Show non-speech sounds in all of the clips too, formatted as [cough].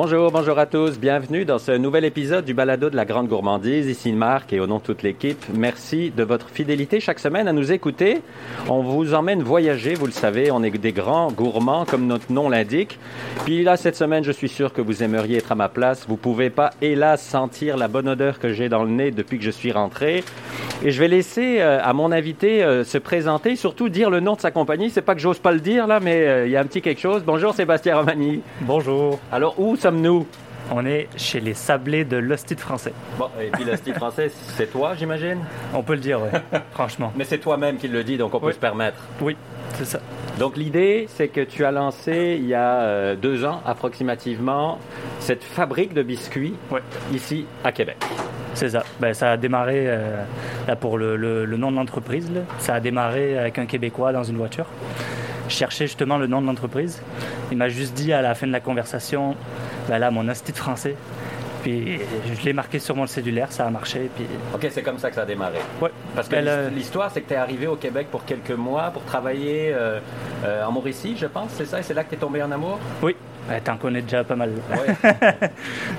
Bonjour, bonjour à tous. Bienvenue dans ce nouvel épisode du Balado de la Grande Gourmandise. Ici Marc et au nom de toute l'équipe, merci de votre fidélité chaque semaine à nous écouter. On vous emmène voyager, vous le savez, on est des grands gourmands comme notre nom l'indique. Puis là, cette semaine, je suis sûr que vous aimeriez être à ma place. Vous pouvez pas, hélas, sentir la bonne odeur que j'ai dans le nez depuis que je suis rentré. Et je vais laisser euh, à mon invité euh, se présenter, surtout dire le nom de sa compagnie. C'est pas que j'ose pas le dire là, mais euh, il y a un petit quelque chose. Bonjour Sébastien Romani. Bonjour. Alors où sommes-nous On est chez les sablés de l'hostie français. Bon, et puis style français, c'est toi, j'imagine? On peut le dire, oui. [laughs] Franchement. Mais c'est toi-même qui le dis, donc on peut Oui. se permettre. Oui, c'est ça. Donc l'idée, c'est que tu as lancé il y a euh, deux ans approximativement cette fabrique de biscuits ici à Québec. C'est ça. Ben, ça a démarré, euh, là pour le, le- le nom de l'entreprise, ça a démarré avec un Québécois dans une voiture. Je cherchais justement le nom de l'entreprise. Il m'a juste dit à la fin de la conversation, ben là, mon de français. Puis je l'ai marqué sur mon cellulaire, ça a marché. Puis Ok, c'est comme ça que ça a démarré. ouais. Parce que Ben, l'his- l'histoire, c'est que tu es arrivé au Québec pour quelques mois pour travailler euh, euh, en Mauricie, je pense, c'est ça? Et c'est là que tu es tombé en amour? Oui, Ben, t'en connais déjà pas mal. Ouais. [laughs]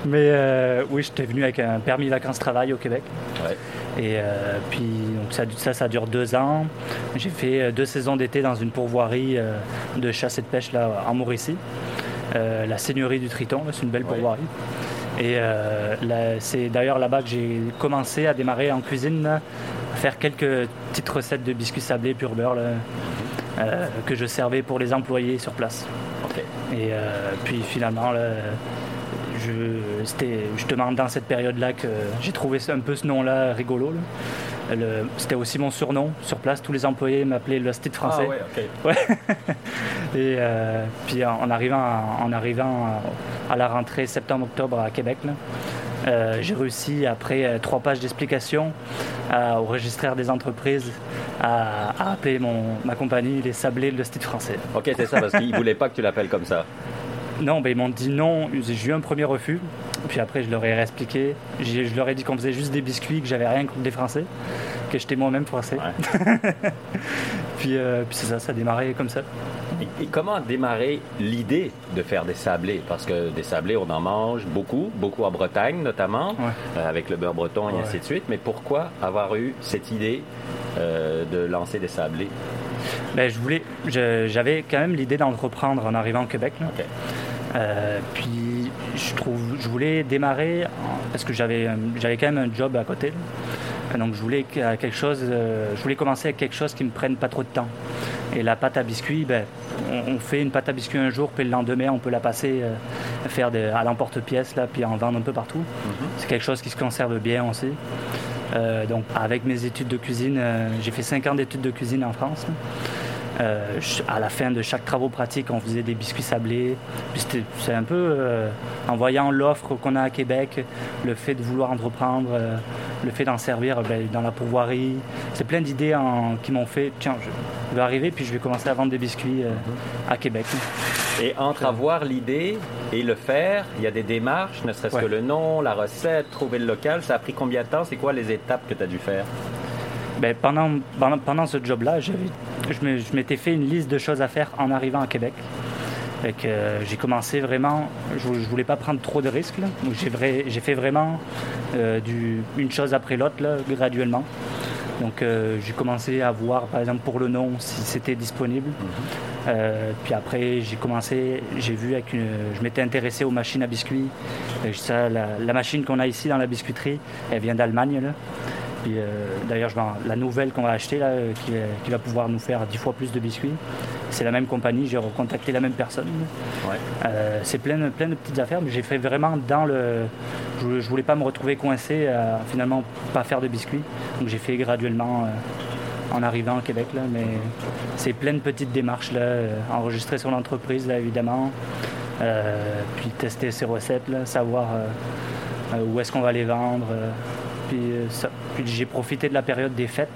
Mais euh, oui, j'étais venu avec un permis vacances-travail au Québec. Ouais. Et euh, puis donc ça, ça, ça dure deux ans. J'ai fait euh, deux saisons d'été dans une pourvoirie euh, de chasse et de pêche là, en Mauricie. Euh, la Seigneurie du Triton, c'est une belle Ouais. pourvoirie. Et euh, là, c'est d'ailleurs là-bas que j'ai commencé à démarrer en cuisine, là, à faire quelques petites recettes de biscuits sablés pur beurre là, euh, que je servais pour les employés sur place. Et puis finalement, là, je- c'était justement dans cette période-là que j'ai trouvé un peu ce nom-là rigolo. là. C'était aussi mon surnom. Sur place, tous les employés m'appelaient le français. Ah ouais, ok. [laughs] Et euh, puis en arrivant, à, en arrivant à, la rentrée septembre-octobre à Québec, là, euh, j'ai réussi, après euh, trois pages d'explications à- au registraire des entreprises, à, à appeler mon, ma compagnie les Sablés le style français. Ok, c'est ça, parce qu'ils voulaient pas que tu l'appelles comme ça. [laughs] Non, ben, ils m'ont dit non. J'ai eu un premier refus. Puis après, je leur ai réexpliqué. J'ai- Je leur ai dit qu'on faisait juste des biscuits, que j'avais rien contre des Français, que j'étais moi-même français. [laughs] Puis, euh, puis c'est ça, ça a démarré comme ça. Et, et comment a démarré l'idée de faire des sablés? Parce que des sablés, on en mange beaucoup, beaucoup en Bretagne notamment, Ouais. euh, avec le beurre breton et Ouais. ainsi de suite. Mais pourquoi avoir eu cette idée euh, de lancer des sablés? Ben, je voulais, je- j'avais quand même l'idée d'entreprendre en arrivant au Québec. là. Ok. Euh, puis je trouve, je voulais démarrer parce que j'avais, j'avais quand même un job à côté. Donc je voulais que- quelque chose, euh, je voulais commencer avec quelque chose qui me prenne pas trop de temps. Et la pâte à biscuits, ben, on, fait une pâte à biscuits un jour, puis le lendemain on peut la passer, euh, faire des- à l'emporte-pièce là, puis en vendre un peu partout. C'est quelque chose qui se conserve bien aussi. Euh, donc avec mes études de cuisine, j'ai fait 5 ans d'études de cuisine en France. là. Euh, à la fin de chaque travaux pratique, on faisait des biscuits sablés. C'est un peu euh, en voyant l'offre qu'on a à Québec, le fait de vouloir entreprendre, euh, le fait d'en servir ben, dans la pourvoirie. C'est plein d'idées qui m'ont fait tiens, je, vais arriver puis je vais commencer à vendre des biscuits à Québec. Et entre avoir l'idée et le faire, il y a des démarches, ne serait-ce Ouais. que le nom, la recette, trouver le local. Ça a pris combien de temps? C'est quoi les étapes que tu as dû faire? Ben, pendant, pendant, pendant ce job-là, je m'étais fait une liste de choses à faire en arrivant à Québec. Euh, j'ai commencé vraiment, je, je voulais pas prendre trop de risques. j'ai, vrai- fait vraiment euh, du, une chose après l'autre, graduellement. Donc euh, j'ai commencé à voir, par exemple, pour le nom, si c'était disponible. Euh, puis après, j'ai commencé, j'ai vu avec une, je m'étais intéressé aux machines à biscuits. Et ça, la, la machine qu'on a ici dans la biscuiterie, elle vient d'Allemagne. Puis, euh, d'ailleurs, la nouvelle qu'on va acheter, là, euh, qui, va- qui va pouvoir nous faire 10 fois plus de biscuits, c'est la même compagnie, j'ai recontacté la même personne. Ouais. Euh, c'est plein, de- plein de petites affaires, mais j'ai fait vraiment dans le. Je, voulais- je voulais pas me retrouver coincé à finalement pas faire de biscuits. Donc j'ai fait graduellement euh, en arrivant au Québec, là, mais c'est plein de petites démarches, là, euh, enregistrer son entreprise, là, évidemment, euh, puis tester ses recettes, là, savoir euh, euh, où est-ce qu'on va les vendre. Euh, puis, j'ai profité de la période des fêtes.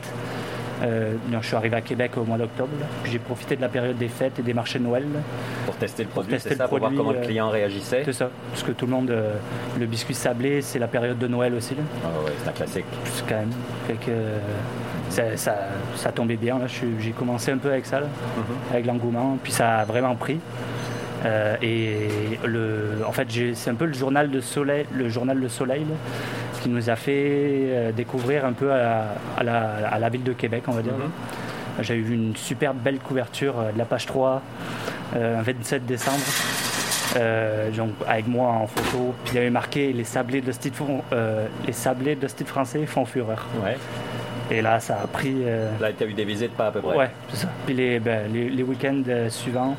Euh, je suis arrivé à Québec au mois d'octobre. Puis J'ai profité de la période des fêtes et des marchés de Noël. Pour tester le produit, c'est pour voir comment le euh, client réagissait? C'est ça. Parce que tout le monde, euh, le biscuit sablé, c'est la période de Noël aussi. là. Ah ouais, c'est un classique. Quand même. Fait que ça, ça, ça tombait bien. J'ai commencé un peu avec ça, là, Mhm. avec l'engouement. Puis ça a vraiment pris. Euh, et le, en fait, c'est un peu le journal de Soleil, le journal Le Soleil, qui nous a fait découvrir un peu à, la, ville de Québec, on va dire. Mm-hmm. J'ai eu une super belle couverture de la page 3, un 27 décembre. Euh, avec moi en photo. Puis il avait marqué les sablés de style, euh, les sablés de style français font fureur. Ouais. Et là, ça a pris. Euh... Là, tu as eu des visites pas à peu près. Ouais, c'est ça. Puis les, ben, les, week-ends euh, suivants,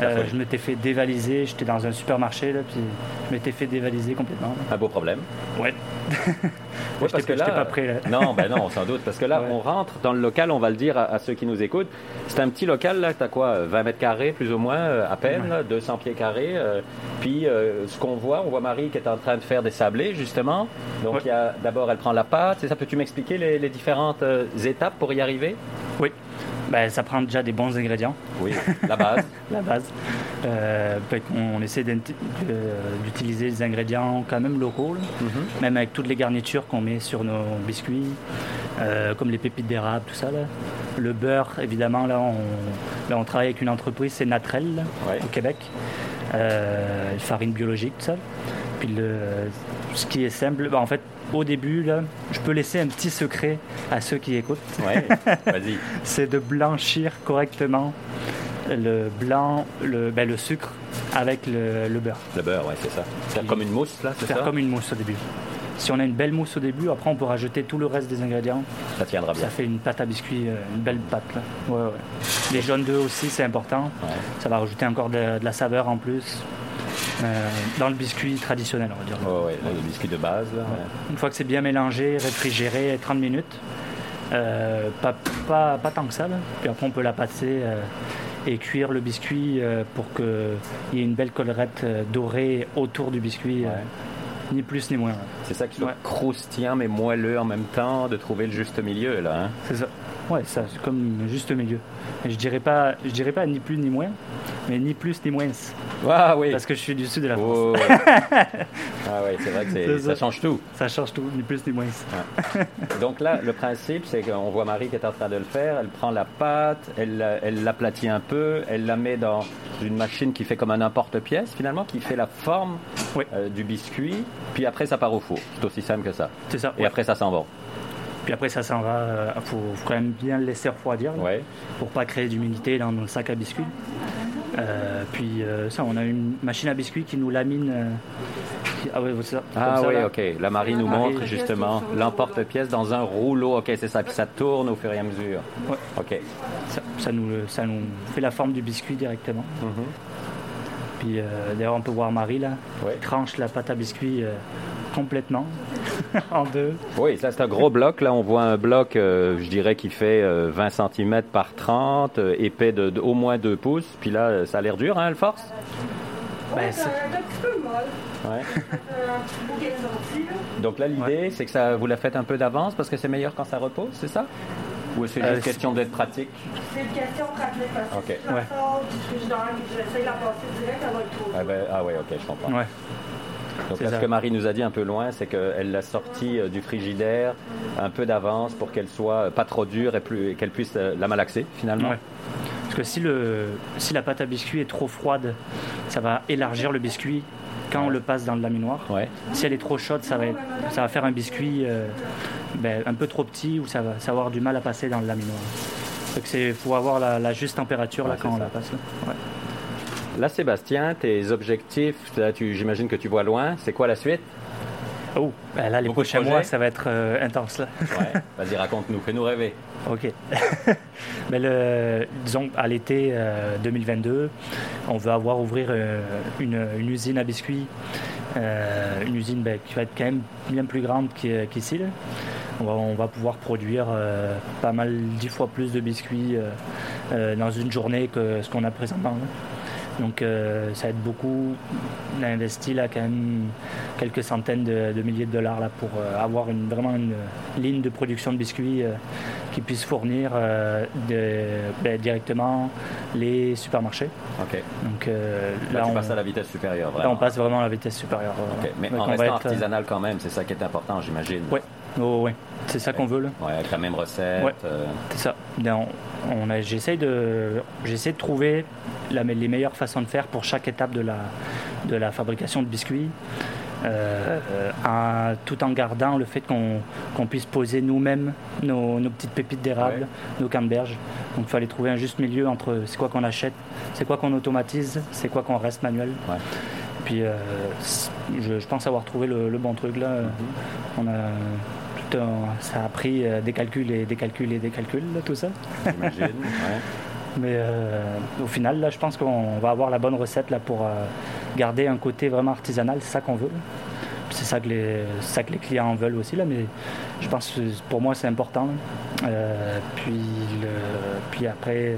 euh, je m'étais fait dévaliser. J'étais dans un supermarché, là, puis je m'étais fait dévaliser complètement. Un beau problème. Ouais. [laughs] Oui, parce que là, pas prêt, Non, ben non, sans doute. Parce que là, on rentre dans le local, on va le dire à, ceux qui nous écoutent. C'est un petit local, là, as quoi 20 mètres carrés, plus ou moins, euh, à peine, 200 pieds carrés. Euh, puis, euh, ce qu'on voit, on voit Marie qui est en train de faire des sablés, justement. Donc, d'abord, elle prend la pâte. C'est ça, peux-tu m'expliquer les, les différentes étapes pour y arriver? Oui. Ben, ça prend déjà des bons ingrédients. Oui, la base. [laughs] la base. Euh, on essaie d'utiliser des ingrédients quand même locaux, mhm. même avec toutes les garnitures qu'on met sur nos biscuits, euh, comme les pépites d'érable, tout ça. Là. Le beurre, évidemment, là on, on travaille avec une entreprise, c'est Natrel, au Québec. Euh, farine biologique, tout ça. Puis le, ce qui est simple, ben, en fait, au début, là, je peux laisser un petit secret à ceux qui écoutent. Ouais, [laughs] vas-y. c'est de blanchir correctement le blanc, le, ben, le sucre avec le, beurre. Le beurre, ouais, c'est ça. Faire comme une mousse, là, c'est ça Faire comme une mousse au début. Si on a une belle mousse au début, après on peut rajouter tout le reste des ingrédients. Ça tiendra bien. Ça fait une pâte à biscuits, euh, une belle pâte. Là. Ouais, ouais. Les jaunes d'œufs aussi, c'est important. Ça va rajouter encore de, la saveur en plus. Euh, dans le biscuit traditionnel, on va dire. Oh, ouais, le biscuit de base. Une fois que c'est bien mélangé, réfrigéré, 30 minutes. Euh, pas, pas, pas, tant que ça. Là. Puis après, on peut la passer et cuire le biscuit pour qu'il y ait une belle collerette dorée autour du biscuit. Ni plus ni moins. C'est ça qui soit croustillant mais moelleux en même temps, de trouver le juste milieu là. Hein? C'est ça. Ouais, ça, c'est comme le juste milieu. je dirais pas, je dirais pas ni plus ni moins, mais ni plus ni moins. Ah oui. Parce que je suis du sud de la France. Oh, [laughs] ah oui, c'est vrai que ça. change tout. Ça change tout, ni plus ni moins. Donc là, le principe, c'est qu'on voit Marie qui est en train de le faire. Elle prend la pâte, elle, elle l'aplatit un peu, elle la met dans une machine qui fait comme un emporte-pièce finalement, qui fait la forme euh, du biscuit. Puis après, ça part au four. C'est aussi simple que ça. C'est ça. Et après, ça s'en va. Puis après, ça s'en va. Il euh, faut, quand même bien le laisser refroidir ouais. pour pas créer d'humidité dans le sac à biscuits. Euh, puis euh, ça, on a une machine à biscuits qui nous lamine. Ah, oui, ah oui, ok. La Marie nous montre justement l'emporte-pièce dans un rouleau. Ok, c'est ça. Puis ça tourne au fur et à mesure. Ouais. Ok. Ça, nous, ça nous fait la forme du biscuit directement. Mm-hmm. Puis d'ailleurs, on peut voir Marie là, tranche la pâte à biscuit complètement [laughs] en deux. Oui, ça c'est un gros bloc. Là, on voit un bloc, euh, je dirais, qui fait 20 euh, cm par 30, euh, épais de, au moins 2 pouces. Puis là, ça a l'air dur, hein, le force? Ben, c'est un petit peu molle. Ouais. [laughs] Donc là, l'idée, c'est que ça, vous la faites un peu d'avance parce que c'est meilleur quand ça repose, c'est ça? Ou c'est juste question d'être pratique C'est une question pratique parce que ouais. du frigidaire et j'essaie de la passer direct, elle va être trop. Ah, ben, ah ouais, ok, je comprends. Ouais. Donc ce que Marie nous a dit un peu loin, c'est qu'elle l'a sortie euh, du frigidaire un peu d'avance pour qu'elle soit pas trop dure et, qu'elle puisse euh, la malaxer finalement. Parce que si, le, si la pâte à biscuit est trop froide, ça va élargir le biscuit quand on le passe dans le laminoir. Ouais. Si elle est trop chaude, ça va, ça va faire un biscuit euh, ben, un peu trop petit ou ça va, avoir du mal à passer dans le laminoir. Donc il faut avoir la, juste température là, quand on la passe. Là, Sébastien, tes objectifs, j'imagine que tu vois loin. C'est quoi la suite? Oh, ben là, les prochains mois, ça va être euh, intense. Là. ouais, [laughs] vas-y, raconte-nous, fais-nous rêver. OK. Mais [laughs] le, disons, à l'été 2022, euh, on veut avoir ouvrir euh, une, usine à biscuits. une usine ben, qui va être quand même bien plus grande qu'ici. On, va, pouvoir produire pas mal, dix fois plus de biscuits dans une journée que ce qu'on a présentement. Donc euh, ça aide beaucoup. On a investi là quand même quelques centaines de, milliers de dollars là, pour euh, avoir une, vraiment une ligne de production de biscuits euh, qui puisse fournir ben, directement les supermarchés. Donc là, on passe à la vitesse supérieure. Là on passe vraiment à la vitesse supérieure. Mais en restant artisanal quand même, c'est ça qui est important, j'imagine. Oui. Oh, ouais, c'est ça qu'on veut. Là. Ouais, avec la même recette. Ouais. euh, C'est ça. Ben, on, on a- j'essaie de, j'essaie de trouver la- les meilleures façons de faire pour chaque étape de la, de la fabrication de biscuits, euh, euh, en- tout en gardant le fait qu'on, qu'on puisse poser nous-mêmes nos, nos petites pépites d'érable, Ouais. nos canneberges. Donc il fallait trouver un juste milieu entre c'est quoi qu'on achète, c'est quoi qu'on automatise, c'est quoi qu'on reste manuel. Ouais. Puis euh, je, je pense avoir trouvé le, le bon truc là. Mm-hmm. On a ça a pris euh, des calculs et des calculs et des calculs tout ça. J'imagine. [laughs] ouais. Mais euh, au final, là, je pense qu'on va avoir la bonne recette là, pour euh, garder un côté vraiment artisanal. C'est ça qu'on veut. C'est ça, que les, ça que les clients veulent aussi. Là, mais je pense que pour moi, c'est important. Euh, puis, le- puis après,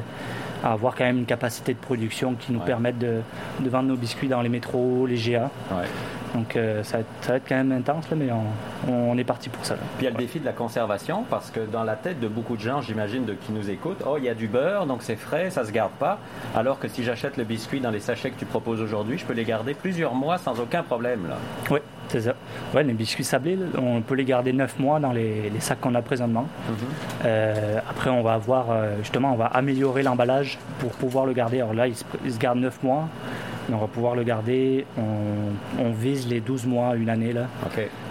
avoir quand même une capacité de production qui nous Ouais. permette de, de vendre nos biscuits dans les métros, les GA. Ouais. Donc euh, ça, va être, ça va être quand même intense, là, mais on, on est parti pour ça. là. Puis il y a le défi de la conservation, parce que dans la tête de beaucoup de gens, j'imagine, de qui nous écoutent, oh, il y a du beurre, donc c'est frais, ça se garde pas. Alors que si j'achète le biscuit dans les sachets que tu proposes aujourd'hui, je peux les garder plusieurs mois sans aucun problème. Là. Oui, c'est ça. Ouais, les biscuits sablés, on peut les garder 9 mois dans les, les sacs qu'on a présentement. Euh, après, on va avoir, euh, justement, on va améliorer l'emballage pour pouvoir le garder. Alors là, il se, il se garde 9 mois, on va pouvoir le garder, on, vise les 12 mois, une année, là.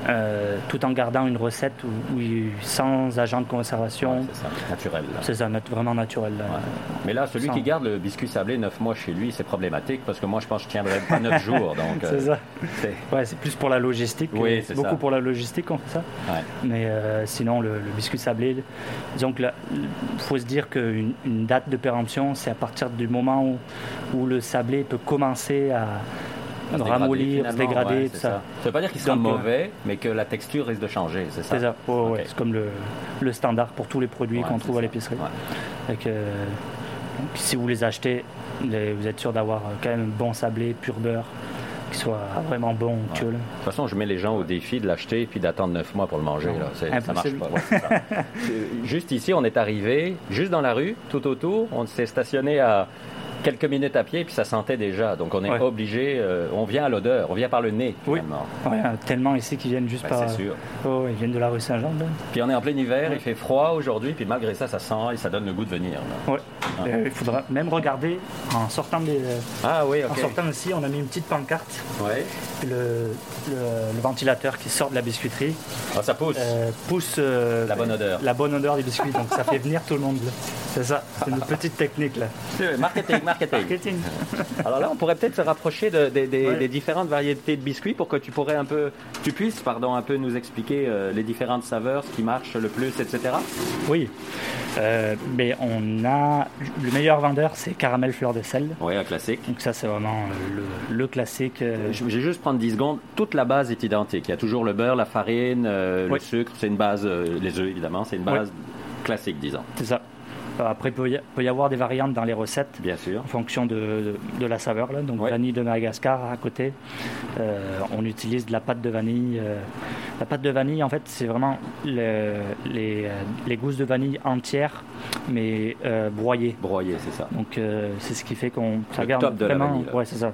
Euh, tout en gardant une recette où, où il- sans agent de conservation. Ouais, c'est ça, naturel. c'est ça, nat- vraiment naturel. Ouais. Mais là, celui Sans- qui garde le biscuit sablé 9 mois chez lui, c'est problématique parce que moi, je pense que je tiendrais pas 9 [laughs] jours. Donc, euh, C'est ça. c'est- Ouais, plus pour la logistique. Oui, euh, c'est beaucoup ça. pour la logistique qu'on fait ça. Mais euh, sinon, le, le biscuit sablé, disons que il faut se dire qu'une une date de péremption, c'est à partir du moment où, où le sablé peut commencer à ramollir, se dégrader, ouais, tout c'est ça. Ça veut pas dire qu'il sera Donc, euh, mauvais, mais que la texture risque de changer, c'est ça? C'est ça. Ouais, ouais. C'est comme le, le standard pour tous les produits Ouais, qu'on trouve à ça. l'épicerie. Ouais. Euh, donc, si vous les achetez, les- vous êtes sûr d'avoir euh, quand même un bon sablé, pur beurre, qui soit vraiment bon, onctueux, là. De toute façon, je mets les gens au défi de l'acheter puis d'attendre 9 mois pour le manger. Là. Ça marche pas. Ouais, ça. [laughs] Euh, juste ici, on est arrivé, juste dans la rue, tout autour. On s'est stationné à quelques minutes à pied, puis ça sentait déjà. Donc on est Ouais. obligé, euh, on vient à l'odeur, on vient par le nez, Oui. finalement. Ouais, euh, tellement ici qu'ils viennent juste Ben, par. c'est sûr. Oh, ils viennent de la rue Saint-Jean. Puis on est en plein hiver, Ouais. il fait froid aujourd'hui, puis malgré ça, ça sent et ça donne le goût de venir. là. Euh, il faudra même regarder en sortant des. Ah oui, En sortant aussi, on a mis une petite pancarte. Ouais. Le, le- le ventilateur qui sort de la biscuiterie Ah, ça pousse. euh, pousse euh, La bonne odeur. la bonne odeur des biscuits. Donc ça fait venir tout le monde. C'est ça. C'est une petite technique là. Marketing, marketing. Marketing. Alors là, on pourrait peut-être se rapprocher de- de- des- Ouais. des différentes variétés de biscuits pour que tu pourrais un peu, tu puisses, pardon, un peu nous expliquer les différentes saveurs, ce qui marche le plus, etc. Oui. Mais on a le meilleur vendeur, c'est caramel fleur de sel. Oui, un classique. Donc ça, c'est vraiment euh, le, le classique. euh, Je vais juste prendre 10 secondes. Toute la base est identique. Il y a toujours le beurre, la farine, euh, le sucre. C'est une base, euh, les œufs évidemment, c'est une base classique, disons. c'est ça. Après, il peut y, peut y avoir des variantes dans les recettes. Bien sûr. en fonction de, de- de la saveur. Là. Donc Ouais. vanille de Madagascar à côté. Euh, on utilise de la pâte de vanille. euh, la pâte de vanille, en fait, c'est vraiment le- les, euh, les gousses de vanille entières, mais euh, broyées. Broyer, c'est ça. Donc euh, c'est ce qui fait qu'on ça Le garde top de la vraiment. vanille, là. ouais, c'est ça.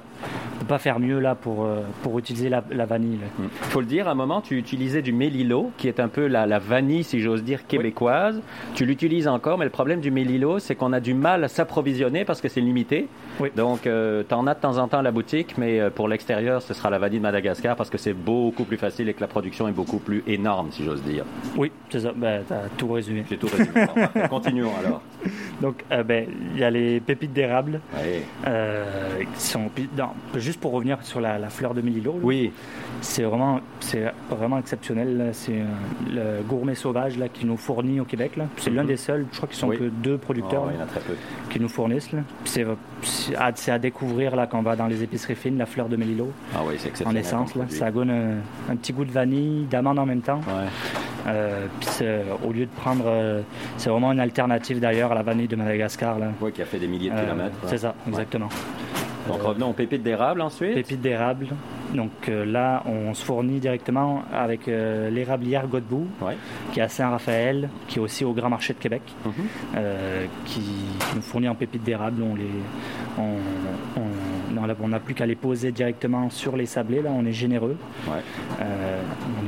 On peut pas faire mieux là pour euh, pour utiliser la, la vanille. Il faut le dire, à un moment, tu utilisais du mélilo, qui est un peu la, la vanille, si j'ose dire, québécoise. Tu l'utilises encore, mais le problème du c'est qu'on a du mal à s'approvisionner parce que c'est limité. Oui. Donc, tu en as de temps en temps à la boutique, mais euh, pour l'extérieur, ce sera la vanille de Madagascar parce que c'est beaucoup plus facile et que la production est beaucoup plus énorme, si j'ose dire. Oui, c'est ça. Ben, t'as tout résumé. J'ai tout résumé. Bon, parfait. [laughs] Continuons alors. Donc euh, ben il y a les pépites d'érable. Oui. euh, qui sont non, juste pour revenir sur la, la fleur de mélilo. Oui. C'est vraiment, c'est vraiment exceptionnel. C'est euh, le gourmet sauvage là, qui nous fournit au Québec. C'est l'un Mhm. des seuls, je crois qu'ils sont Oui. que deux producteurs Oh, là, qui nous fournissent. C'est à, découvrir là, quand on va dans les épiceries fines, la fleur de mélilo Ah oui, c'est en essence. Là. Ça donne un, un petit goût de vanille, d'amande en même temps. Ouais. Euh, c'est- au lieu de prendre, euh, c'est vraiment une alternative d'ailleurs à la vanille de Madagascar. Là. Oui, qui a fait des milliers de Euh, kilomètres. c'est ça, exactement. Donc Euh, revenons aux pépites d'érable ensuite. Pépites d'érable. Donc euh, là, on se fournit directement avec euh, l'érablière Godbout, Ouais. qui est à Saint-Raphaël, qui est aussi au Grand Marché de Québec, euh, qui, qui nous fournit en pépites d'érable. On les, on, on la- n'a plus qu'à les poser directement sur les sablés. Là, on est généreux. Ouais. Euh,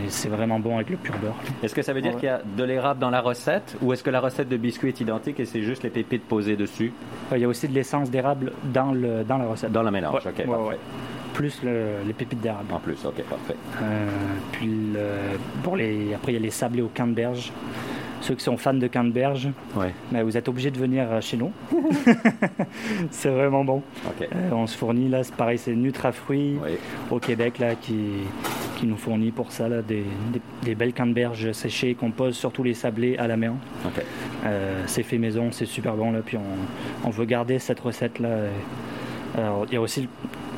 c'est vraiment bon avec le pur beurre. Est-ce que ça veut dire Ouais. qu'il y a de l'érable dans la recette ou est-ce que la recette de biscuit est identique et c'est juste les pépites posées dessus? Il y a aussi de l'essence d'érable dans, le, dans la recette. dans le mélange? OK. Plus le- les pépites d'érable. En plus, OK, parfait. Euh, puis le- pour les, après, il y a les sablés au canneberge. Ceux qui sont fans de canneberge, Ouais. ben, vous êtes obligés de venir euh, chez nous. [laughs] [laughs] c'est vraiment bon. Euh, on se fournit là, c'est pareil, c'est Nutrafruits Oui. au Québec là, qui, qui nous fournit pour ça là, des, des, des belles canneberges séchées qu'on pose sur tous les sablés à la. Euh, c'est fait maison, c'est super bon là. Puis on, on veut garder cette recette là. Alors, il y a aussi,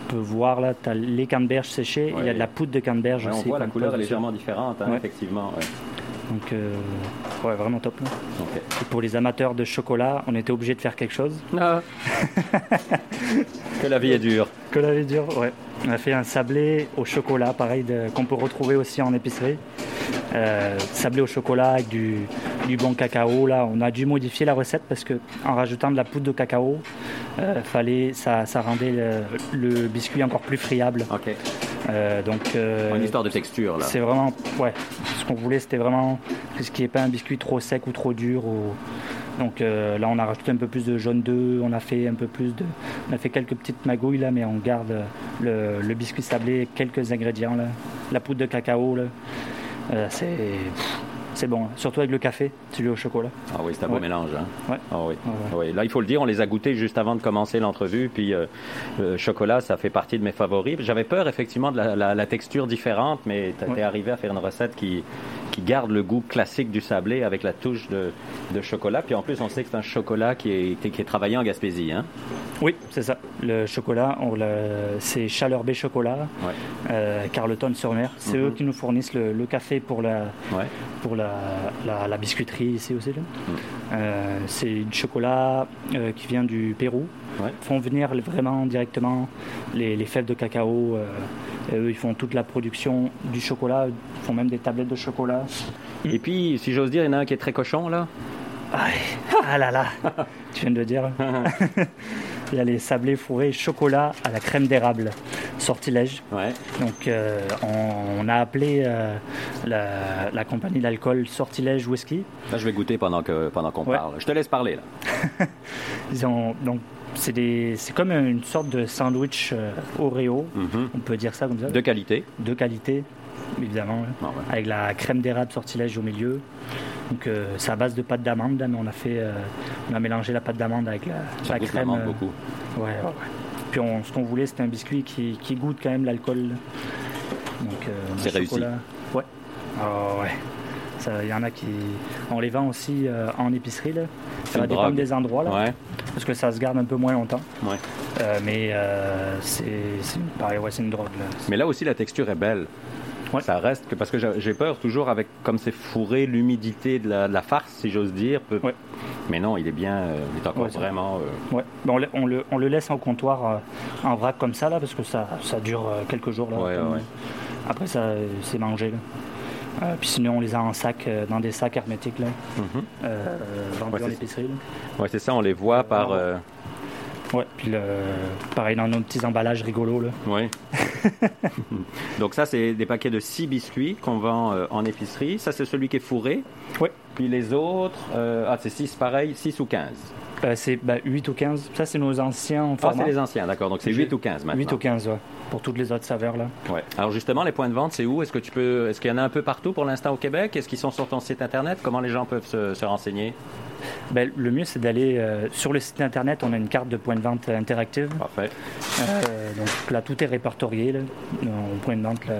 peut voir là, tu as les canneberges séchées, il y a de la poudre de canneberge Ouais, on aussi. voit la couleur est légèrement différente, hein, Ouais. effectivement. Donc, euh, ouais, vraiment top. Là. Et pour les amateurs de chocolat, on était obligé de faire quelque chose. Ah. [laughs] que la vie est dure. Que la vie dure, ouais. On a fait un sablé au chocolat, pareil, qu'on peut retrouver aussi en épicerie. Euh, sablé au chocolat avec du, du bon cacao. Là, on a dû modifier la recette parce que en rajoutant de la poudre de cacao, euh, fallait, ça, ça rendait le, le biscuit encore plus friable. OK. Euh, donc, euh, Une histoire de texture, là. c'est vraiment, ouais, ce qu'on voulait, c'était vraiment ce qui n'est pas un biscuit trop sec ou trop dur. ou- Donc là, on a rajouté un peu plus de jaune d'œuf, on a fait un peu plus de, on a fait quelques petites magouilles là, mais on garde le, le biscuit sablé, quelques ingrédients là, la poudre de cacao là, c'est, c'est bon, hein. surtout avec le café, celui au chocolat. Ah oui, c'est un beau Ouais. mélange. Hein? Ouais. Ah oui. Ouais, ouais. Oui, Là, il faut le dire, on les a goûtés juste avant de commencer l'entrevue. Puis, euh, le chocolat, ça fait partie de mes favoris. J'avais peur, effectivement, de la, la- la texture différente, mais tu es arrivé à faire une recette qui, qui garde le goût classique du sablé avec la touche de, de chocolat. Puis, en plus, on sait que c'est un chocolat qui est, qui est travaillé en Gaspésie. Hein? Oui, c'est ça. Le chocolat, c'est Chaleur B Chocolat, Ouais. euh, Carleton-sur-Mer. C'est Mhm. eux qui nous fournissent le, le café pour la, Ouais. pour la, la, la biscuiterie ici aussi. Mm. Euh, c'est du chocolat euh, qui vient du Pérou. Ouais. Ils font venir vraiment directement les, les fèves de cacao. euh, et eux, ils font toute la production du chocolat. Ils font même des tablettes de chocolat. Et puis, si j'ose dire, il y en a un qui est très cochon, là. Aïe, ah là là, [laughs] tu viens de le dire. [laughs] Il y a les sablés fourrés chocolat à la crème d'érable, sortilège. Ouais. Donc euh, on, on a appelé euh, la, la compagnie d'alcool Sortilège Whisky. Là, je vais goûter pendant que pendant qu'on Ouais. parle. Je te laisse parler, là. [laughs] Ils ont donc c'est comme une sorte de sandwich euh, Oreo, Mhm. on peut dire ça comme ça, De qualité. de qualité évidemment, là, Ah ouais. avec la crème d'érable Sortilège au milieu. Donc euh, c'est à base de pâte d'amande, là, mais on a fait euh, on a mélangé la pâte d'amande avec la, Ça la crème. euh, beaucoup. Ouais, ouais. Puis on- ce qu'on voulait, c'était un biscuit qui, qui goûte quand même l'alcool. Donc, euh, C'est réussi. Ouais. Ah ouais. Il y en a qui. On les vend aussi euh, en épicerie. Là. Ça va dépendre des endroits. Là, Ouais. Parce que ça se garde un peu moins longtemps. Ouais. Euh, mais euh, c'est pareil, ouais, c'est une drogue. Là. Mais là aussi, la texture est belle. Ouais. Ça reste que parce que j'ai peur toujours avec comme c'est fourré l'humidité de la, de la farce, si j'ose dire. Ouais. Mais non, il est bien, euh, il est encore Ouais, vraiment. euh, Ouais. Ben, on, le, on, le, on le laisse en comptoir euh, en vrac comme ça, là, parce que ça, ça dure quelques jours. Là, Comme-. Après, ça, c'est mangé. Là. Euh, puis sinon, on les a en sac, euh, dans des sacs hermétiques, là, euh, vendus Ouais, en c'est- épicerie. là. Ouais, c'est ça, on les voit par. Ouais, puis le, pareil dans nos petits emballages rigolos. Là. ouais. [laughs] Donc ça, c'est des paquets de 6 biscuits qu'on vend euh, en épicerie. Ça, c'est celui qui est fourré. Ouais. Puis les autres, euh, ah, c'est 6 pareil, 6 ou 15. Euh, c'est ben, 8 ou 15. Ça, c'est nos anciens Ah, c'est les anciens, d'accord. Donc c'est J'ai- 8 ou 15 maintenant. 8 ou 15, ouais, pour toutes les autres saveurs. Là. Ouais. Alors justement, les points de vente, c'est où? Est-ce que tu peux, est-ce qu'il y en a un peu partout pour l'instant au Québec? Est-ce qu'ils sont sur ton site internet? Comment les gens peuvent se, se renseigner? Ben, le mieux, c'est d'aller euh, sur le site internet. On a une carte de point de vente interactive. Parfait. Euh, donc là, tout est répertorié. Là. Au point de vente, là,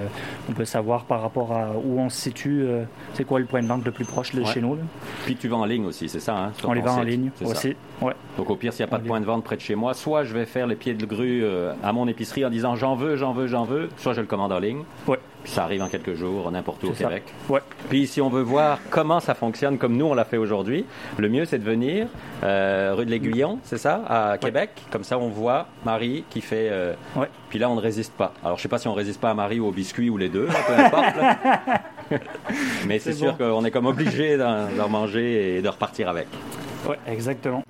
on peut savoir par rapport à où on se situe, c'est quoi le point de vente le plus proche de Ouais. chez nous. là. Puis tu vends en ligne aussi, c'est ça hein, On les vend en ligne aussi. Ouais. Donc au pire, s'il n'y a pas de point de vente près de chez moi, soit je vais faire les pieds de grue euh, à mon épicerie en disant j'en veux, j'en veux, j'en veux, soit je le commande en ligne. Ouais. Puis ça arrive en quelques jours, n'importe où au ça. Québec. Ouais. Puis si on veut voir comment ça fonctionne comme nous on l'a fait aujourd'hui, le mieux c'est de venir euh, rue de l'Aiguillon, c'est ça, à Québec. Comme ça on voit Marie qui fait. euh, Ouais. Puis là on ne résiste pas. Alors je sais pas si on résiste pas à Marie ou au biscuit ou les deux, là, peu importe. [laughs] Mais c'est sûr qu'on est comme obligé d'en manger et de repartir avec. Ouais, exactement.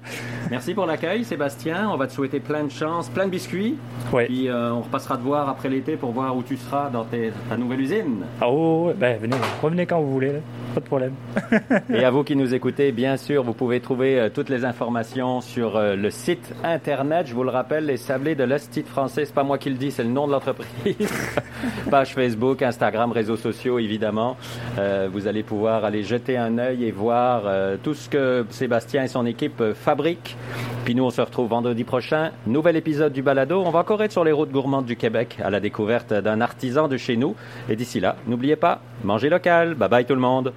Merci pour l'accueil, Sébastien. On va te souhaiter plein de chance, plein de biscuits. Ouais. Puis euh, on repassera te voir après l'été pour voir où tu seras dans tes- ta nouvelle usine. Ah, oh, ouais, ben, venez, revenez quand vous voulez, là. Pas de problème. [laughs] Et à vous qui nous écoutez, bien sûr, vous pouvez trouver euh, toutes les informations sur euh, le site internet. Je vous le rappelle, les sablés de de français, c'est pas moi qui le dis, c'est le nom de l'entreprise. [laughs] Page Facebook, Instagram, réseaux sociaux, évidemment. Euh, vous allez pouvoir aller jeter un œil et voir euh, tout ce que Sébastien et son équipe fabriquent. Puis nous, on se retrouve vendredi prochain. Nouvel épisode du Balado. On va encore être sur les routes gourmandes du Québec à la découverte d'un artisan de chez nous. Et d'ici là, n'oubliez pas, mangez local. Bye bye tout le monde.